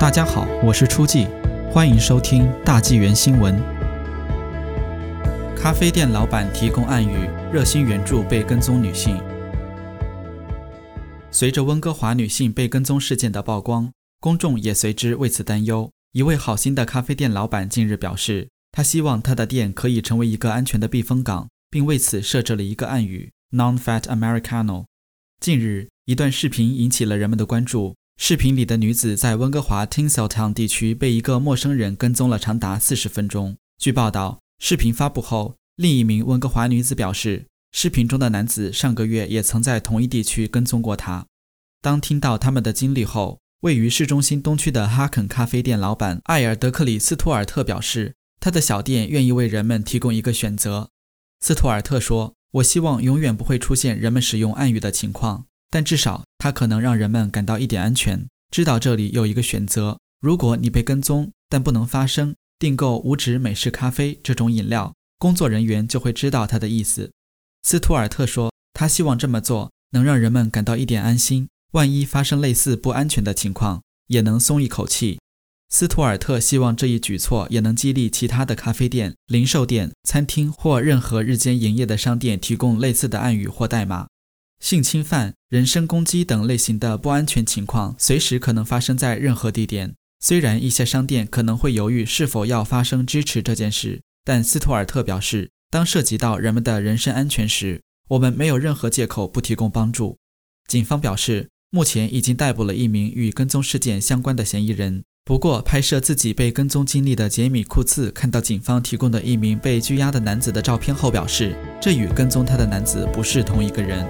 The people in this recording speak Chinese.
大家好，我是初季，欢迎收听大纪元新闻。咖啡店老板提供暗语，热心援助被跟踪女性。随着温哥华女性被跟踪事件的曝光，公众也随之为此担忧。一位好心的咖啡店老板近日表示，他希望他的店可以成为一个安全的避风港，并为此设置了一个暗语 “Non-Fat Americano”。近日，一段视频引起了人们的关注。视频里的女子在温哥华 Tinseltown 地区被一个陌生人跟踪了长达四十分钟。据报道，视频发布后，另一名温哥华女子表示，视频中的男子上个月也曾在同一地区跟踪过她。当听到他们的经历后，位于市中心东区的哈肯咖啡店老板艾尔德克里斯图尔特表示，他的小店愿意为人们提供一个选择。斯图尔特说：“我希望永远不会出现人们使用暗语的情况。”但至少它可能让人们感到一点安全，知道这里有一个选择。如果你被跟踪，但不能发声，订购无脂美式咖啡这种饮料，工作人员就会知道他的意思。斯图尔特说，他希望这么做能让人们感到一点安心，万一发生类似不安全的情况，也能松一口气。斯图尔特希望这一举措也能激励其他的咖啡店、零售店、餐厅或任何日间营业的商店提供类似的暗语或代码。性侵犯、人身攻击等类型的不安全情况随时可能发生在任何地点。虽然一些商店可能会犹豫是否要发声支持这件事，但斯图尔特表示，当涉及到人们的人身安全时，我们没有任何借口不提供帮助。警方表示，目前已经逮捕了一名与跟踪事件相关的嫌疑人。不过，拍摄自己被跟踪经历的杰米·库茨看到警方提供的一名被拘押的男子的照片后表示，这与跟踪他的男子不是同一个人。